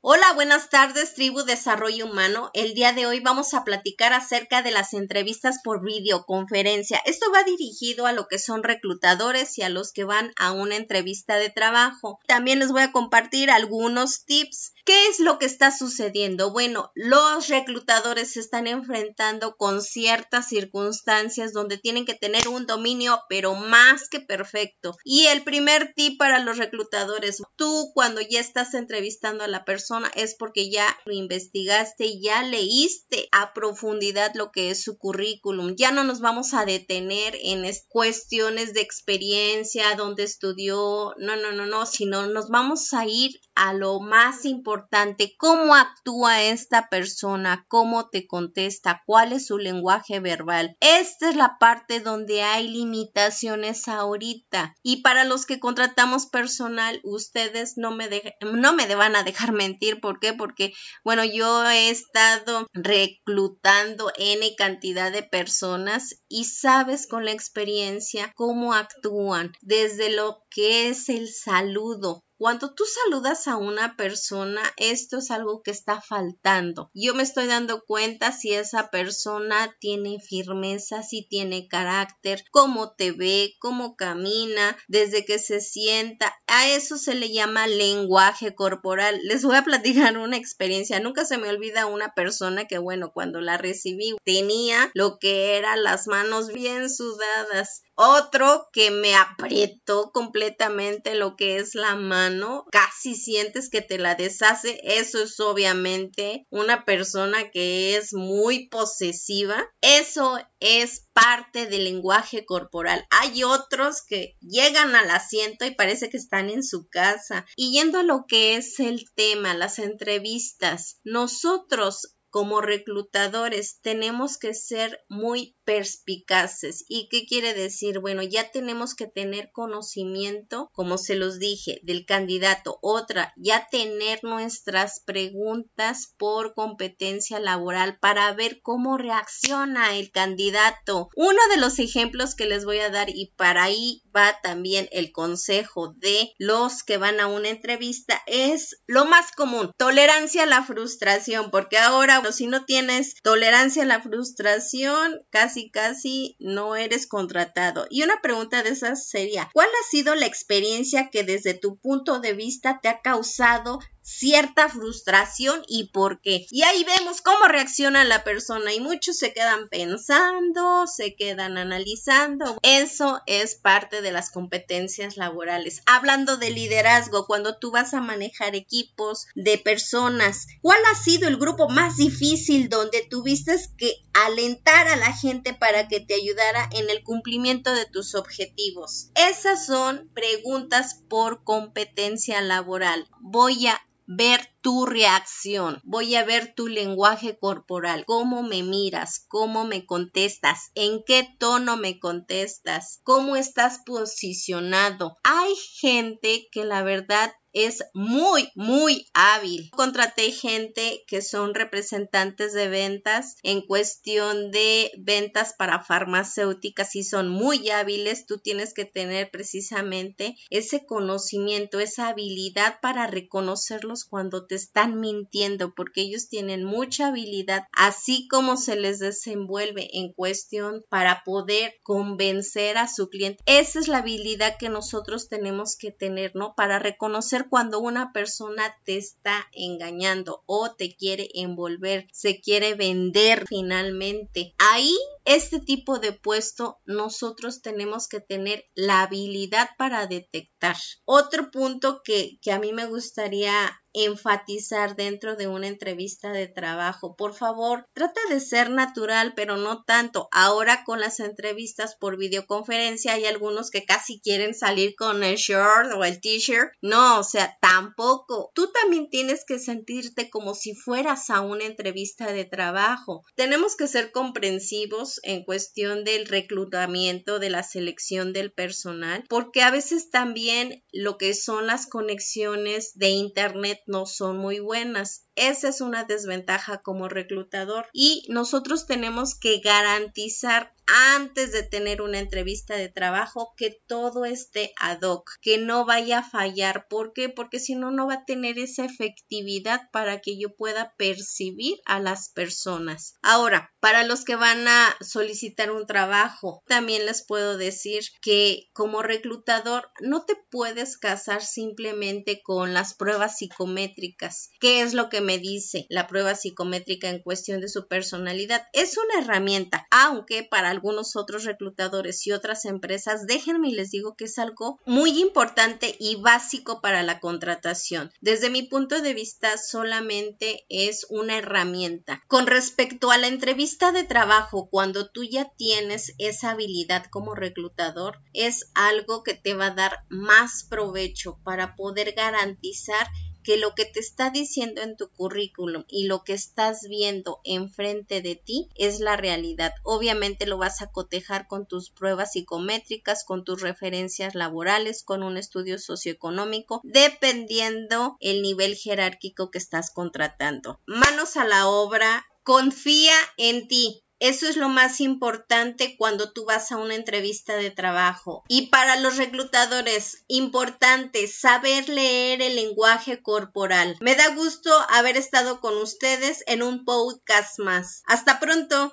Hola, buenas tardes, tribu Desarrollo Humano. El día de hoy vamos a platicar acerca de las entrevistas por videoconferencia. Esto va dirigido a lo que son reclutadores y a los que van a una entrevista de trabajo. También les voy a compartir algunos tips. ¿Qué es lo que está sucediendo? Bueno, los reclutadores se están enfrentando con ciertas circunstancias donde tienen que tener un dominio, pero más que perfecto. Y el primer tip para los reclutadores, tú cuando ya estás entrevistando a la persona, es porque ya lo investigaste, ya leíste a profundidad lo que es su currículum. Ya no nos vamos a detener en cuestiones de experiencia, dónde estudió, no, no, no, no, sino nos vamos a ir a lo más importante, cómo actúa esta persona, cómo te contesta, cuál es su lenguaje verbal. Esta es la parte donde hay limitaciones ahorita. Y para los que contratamos personal, ustedes no me, no me van a dejar mentir ¿Por qué? Porque, bueno, yo he estado reclutando N cantidad de personas y sabes con la experiencia cómo actúan, desde lo que es el saludo, cuando tú saludas a una persona, esto es algo que está faltando. Yo me estoy dando cuenta si esa persona tiene firmeza, si tiene carácter, cómo te ve, cómo camina, desde que se sienta. A eso se le llama lenguaje corporal. Les voy a platicar una experiencia. Nunca se me olvida una persona que, bueno, cuando la recibí tenía lo que eran las manos bien sudadas. Otro que me apretó completamente lo que es la mano, casi sientes que te la deshace. Eso es obviamente una persona que es muy posesiva. Eso es parte del lenguaje corporal. Hay otros que llegan al asiento y parece que están en su casa. Y yendo a lo que es el tema, las entrevistas, nosotros como reclutadores tenemos que ser muy perspicaces. ¿Y qué quiere decir? Bueno, ya tenemos que tener conocimiento, como se los dije, del candidato. Otra, ya tener nuestras preguntas por competencia laboral para ver cómo reacciona el candidato. Uno de los ejemplos que les voy a dar y para ahí también el consejo de los que van a una entrevista es lo más común, tolerancia a la frustración, porque ahora si no tienes tolerancia a la frustración, casi casi no eres contratado. Y una pregunta de esas sería, ¿cuál ha sido la experiencia que desde tu punto de vista te ha causado cierta frustración y por qué. Y ahí vemos cómo reacciona la persona y muchos se quedan pensando, se quedan analizando. Eso es parte de las competencias laborales. Hablando de liderazgo, cuando tú vas a manejar equipos de personas, ¿cuál ha sido el grupo más difícil donde tuviste que alentar a la gente para que te ayudara en el cumplimiento de tus objetivos? Esas son preguntas por competencia laboral. Voy a ver tu reacción, voy a ver tu lenguaje corporal, cómo me miras, cómo me contestas, en qué tono me contestas, cómo estás posicionado. Hay gente que la verdad es muy, muy hábil. Contraté gente que son representantes de ventas en cuestión de ventas para farmacéuticas y son muy hábiles. Tú tienes que tener precisamente ese conocimiento, esa habilidad para reconocerlos cuando te están mintiendo, porque ellos tienen mucha habilidad, así como se les desenvuelve en cuestión para poder convencer a su cliente. Esa es la habilidad que nosotros tenemos que tener, ¿no? Para reconocer cuando una persona te está engañando o te quiere envolver, se quiere vender finalmente. Ahí, este tipo de puesto, nosotros tenemos que tener la habilidad para detectar. Otro punto que, a mí me gustaría enfatizar dentro de una entrevista de trabajo. Por favor, trata de ser natural, pero no tanto. Ahora con las entrevistas por videoconferencia hay algunos que casi quieren salir con el short o el t-shirt. No, o sea, tampoco. Tú también tienes que sentirte como si fueras a una entrevista de trabajo. Tenemos que ser comprensivos en cuestión del reclutamiento, de la selección del personal, porque a veces también lo que son las conexiones de internet no son muy buenas. Esa es una desventaja como reclutador y nosotros tenemos que garantizar antes de tener una entrevista de trabajo que todo esté ad hoc, que no vaya a fallar. ¿Por qué? Porque si no, no va a tener esa efectividad para que yo pueda percibir a las personas. Ahora, para los que van a solicitar un trabajo, también les puedo decir que como reclutador no te puedes casar simplemente con las pruebas psicométricas. ¿Qué es lo que me dice la prueba psicométrica en cuestión de su personalidad? Es una herramienta, aunque para algunos otros reclutadores y otras empresas, déjenme y les digo que es algo muy importante y básico para la contratación. Desde mi punto de vista, solamente es una herramienta. Con respecto a la entrevista de trabajo, cuando tú ya tienes esa habilidad como reclutador, es algo que te va a dar más provecho para poder garantizar que lo que te está diciendo en tu currículum y lo que estás viendo enfrente de ti es la realidad. Obviamente lo vas a cotejar con tus pruebas psicométricas, con tus referencias laborales, con un estudio socioeconómico, dependiendo el nivel jerárquico que estás contratando. Manos a la obra, confía en ti. Eso es lo más importante cuando tú vas a una entrevista de trabajo. Y para los reclutadores, importante saber leer el lenguaje corporal. Me da gusto haber estado con ustedes en un podcast más. Hasta pronto.